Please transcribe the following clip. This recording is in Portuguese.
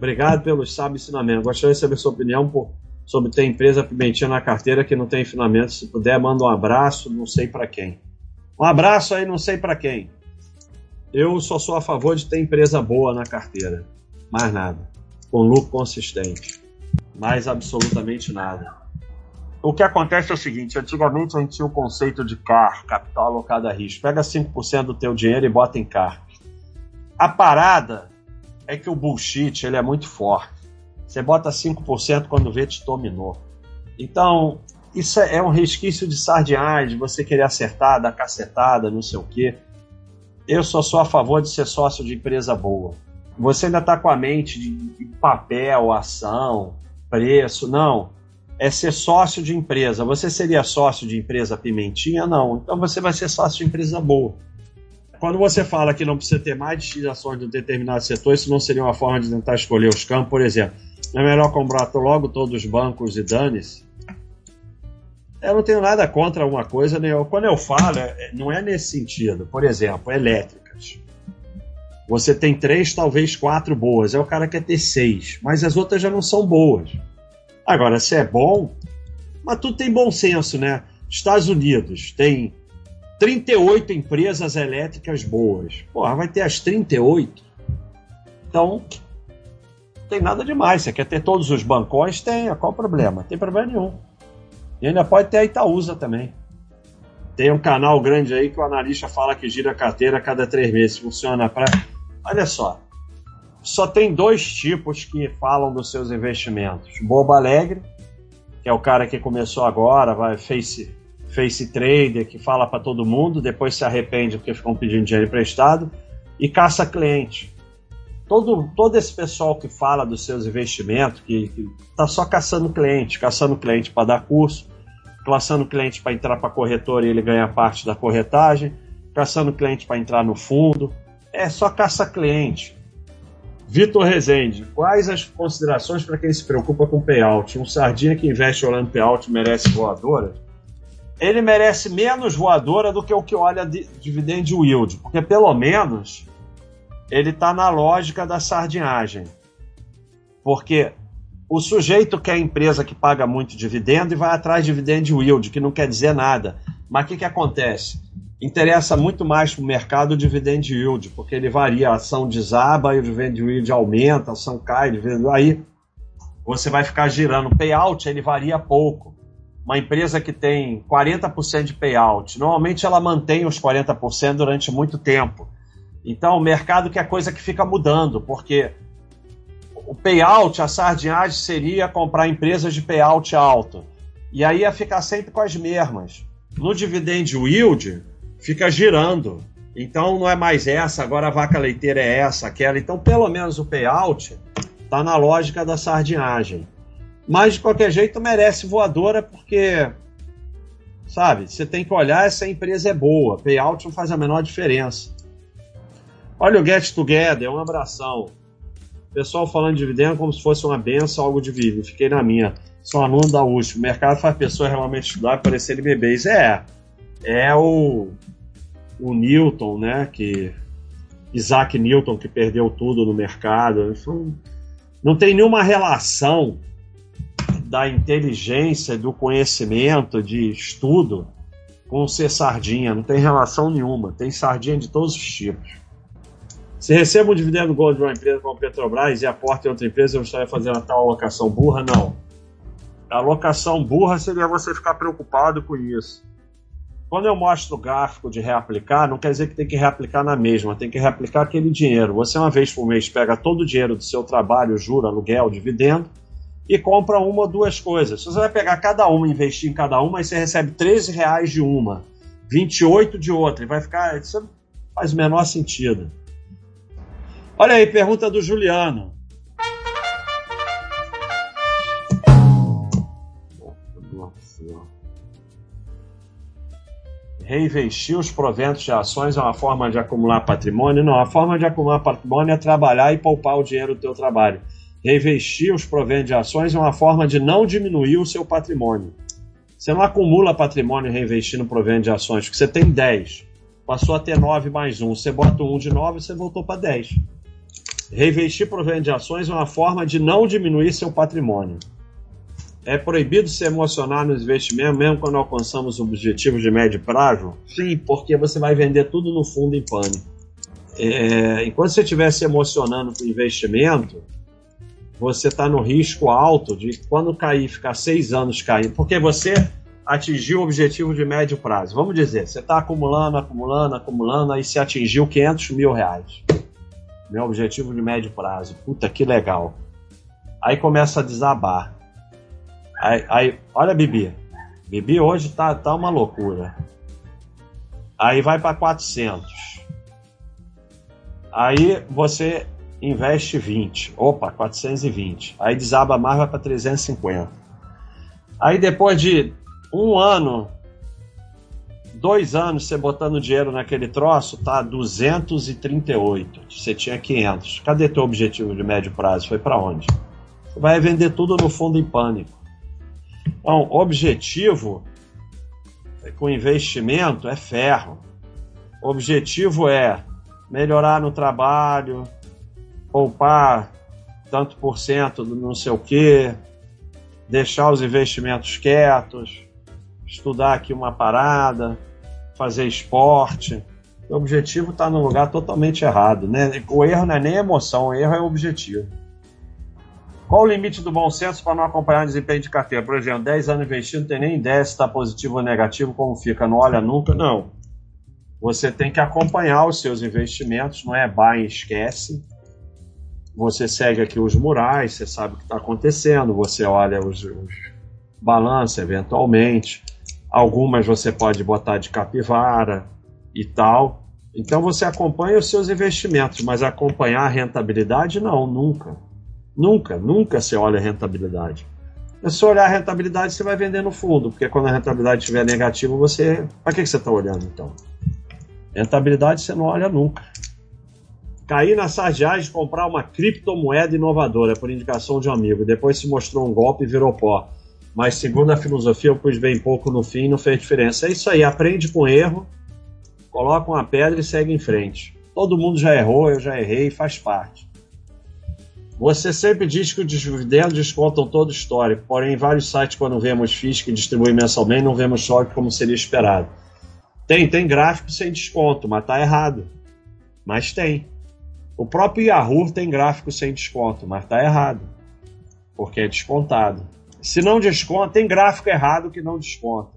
Obrigado pelo sábio ensinamento. Gostaria de saber sua opinião por, sobre ter empresa pimentinha na carteira que não tem ensinamento. Se puder, manda um abraço, não sei para quem. Um abraço aí, não sei para quem. Eu só sou a favor de ter empresa boa na carteira. Mais nada. Com lucro consistente. Mais absolutamente nada. O que acontece é o seguinte, antigamente a gente tinha o conceito de CAR, capital alocado a risco. Pega 5% do teu dinheiro e bota em CAR. A parada é que o bullshit ele é muito forte. Você bota 5% quando vê te dominou. Então, isso é um resquício de sardinhagem, de você querer acertar, dar cacetada, não sei o quê. Eu só sou a favor de ser sócio de empresa boa. Você ainda está com a mente de papel, ação, preço. Não é ser sócio de empresa. Você seria sócio de empresa pimentinha? Não. Então você vai ser sócio de empresa boa. Quando você fala que não precisa ter mais de X ações de um determinado setor, isso não seria uma forma de tentar escolher os campos, por exemplo. É melhor comprar logo todos os bancos e dane-se? Eu não tenho nada contra alguma coisa, né? quando eu falo, é, não é nesse sentido. Por exemplo, elétricas. Você tem três, talvez quatro boas. É o cara quer ter seis, mas as outras já não são boas. Agora, se é bom, mas tudo tem bom senso, né? Estados Unidos tem 38 empresas elétricas boas. Porra, vai ter as 38. Então, tem nada demais. Você quer ter todos os bancões? Tenha. Qual o problema? Não tem problema nenhum. E ainda pode ter a Itaúsa também. Tem um canal grande aí que o analista fala que gira a carteira a cada três meses. Funciona para. Olha só só tem dois tipos que falam dos seus investimentos. Bobo Alegre, que é o cara que começou agora, vai face, face trader, que fala para todo mundo, depois se arrepende porque ficam pedindo dinheiro emprestado, e caça cliente. Todo, todo esse pessoal que fala dos seus investimentos, que, está só caçando cliente, caçando cliente para dar curso, caçando cliente para entrar para corretora e ele ganha parte da corretagem, caçando cliente para entrar no fundo, é só caça cliente Vitor Rezende, quais as considerações para quem se preocupa com payout? Um sardinha que investe olhando payout merece voadora? Ele merece menos voadora do que o que olha de dividend yield, porque pelo menos ele está na lógica da sardinhagem. Porque o sujeito quer empresa que paga muito dividendo e vai atrás de dividend yield, que não quer dizer nada. Mas o que, que acontece? interessa muito mais para o mercado o dividend yield, porque ele varia, a ação desaba e o dividend yield aumenta, a ação cai, dividend, aí você vai ficar girando. O payout ele varia pouco. Uma empresa que tem 40% de payout, normalmente ela mantém os 40% durante muito tempo. Então o mercado que é coisa que fica mudando, porque o payout, a sardinhagem seria comprar empresas de payout alto. E aí ia ficar sempre com as mesmas. No dividend yield, fica girando. Então não é mais essa, agora a vaca leiteira é essa, aquela. Então pelo menos o payout está na lógica da sardinhagem. Mas de qualquer jeito merece voadora porque, sabe, você tem que olhar essa empresa é boa. Payout não faz a menor diferença. Olha o Get Together, um abração. Pessoal falando de dividendo como se fosse uma benção, algo divino. Fiquei na minha. Sou aluno da USP. O mercado faz pessoas realmente estudar e parecerem bebês. É, é o o Newton, né, que Isaac Newton que perdeu tudo no mercado, não tem nenhuma relação da inteligência, do conhecimento, de estudo com ser sardinha, não tem relação nenhuma, tem sardinha de todos os tipos. Se recebo um dividendo gold de uma empresa como a Petrobras e aporta em outra empresa, eu estaria fazendo a tal alocação burra? Não. A alocação burra seria você ficar preocupado com isso. Quando eu mostro o gráfico de reaplicar, não quer dizer que tem que reaplicar na mesma, tem que reaplicar aquele dinheiro. Você, uma vez por mês, pega todo o dinheiro do seu trabalho, juro, aluguel, dividendo, e compra uma ou duas coisas. Você vai pegar cada uma e investir em cada uma, aí você recebe 13 reais de uma, 28 de outra, e vai ficar. Isso faz o menor sentido. Olha aí, pergunta do Juliano. reinvestir os proventos de ações é uma forma de acumular patrimônio? Não, a forma de acumular patrimônio é trabalhar e poupar o dinheiro do teu trabalho. Reinvestir os proventos de ações é uma forma de não diminuir o seu patrimônio. Você não acumula patrimônio reinvestindo provento de ações, porque você tem 10. Passou a ter 9 mais 1. Você bota um de 9 e você voltou para 10. Reinvestir por venda de ações é uma forma de não diminuir seu patrimônio. É proibido se emocionar nos investimentos, mesmo quando alcançamos objetivos de médio prazo? Sim, porque você vai vender tudo no fundo em pânico. É, enquanto você estiver se emocionando com o investimento, você está no risco alto de quando cair, ficar seis anos caindo, porque você atingiu o objetivo de médio prazo. Vamos dizer, você está acumulando, acumulando, acumulando, aí você atingiu 500 mil reais. Meu objetivo de médio prazo. Puta, que legal. Aí começa a desabar. Aí, aí olha a Bibi. Bibi hoje tá, tá uma loucura. Aí vai para 400. Aí você investe 20. Opa, 420. Aí desaba mais, vai para 350. Aí depois de um ano, dois anos você botando dinheiro naquele troço, tá 238. Você tinha 500. Cadê teu objetivo de médio prazo? Foi para onde? Vai vender tudo no fundo em pânico. Então, objetivo com investimento é ferro. Objetivo é melhorar no trabalho, poupar tanto por cento do não sei o quê, deixar os investimentos quietos, estudar aqui uma parada, fazer esporte. O objetivo está no lugar totalmente errado. Né? O erro não é nem emoção, o erro é o objetivo. Qual o limite do bom senso para não acompanhar o desempenho de carteira? Por exemplo, 10 anos investindo, não tem nem ideia se está positivo ou negativo, como fica, não olha nunca. Não. Você tem que acompanhar os seus investimentos, não é buy e esquece. Você segue aqui os murais, você sabe o que está acontecendo, você olha os, os balanços eventualmente. Algumas você pode botar de capivara e tal. Então você acompanha os seus investimentos, mas acompanhar a rentabilidade, não, nunca. Nunca, nunca você olha a rentabilidade. Se olhar a rentabilidade, você vai vender no fundo, porque quando a rentabilidade estiver negativa, você. Para que, que você está olhando então? Rentabilidade você não olha nunca. Cair na sarjagem de comprar uma criptomoeda inovadora por indicação de um amigo. Depois se mostrou um golpe e virou pó mas segundo a filosofia eu pus bem pouco no fim e não fez diferença. É isso aí, aprende com erro, coloca uma pedra e segue em frente. Todo mundo já errou, eu já errei, faz parte. Você sempre diz que os dividendos descontam todo o histórico, porém em vários sites quando vemos FIIs que distribuem mensalmente não vemos choque como seria esperado. Tem, tem gráfico sem desconto, mas tá errado. Mas tem. O próprio Yahoo tem gráfico sem desconto, mas tá errado. Porque é descontado. Se não desconta, tem gráfico errado que não desconta.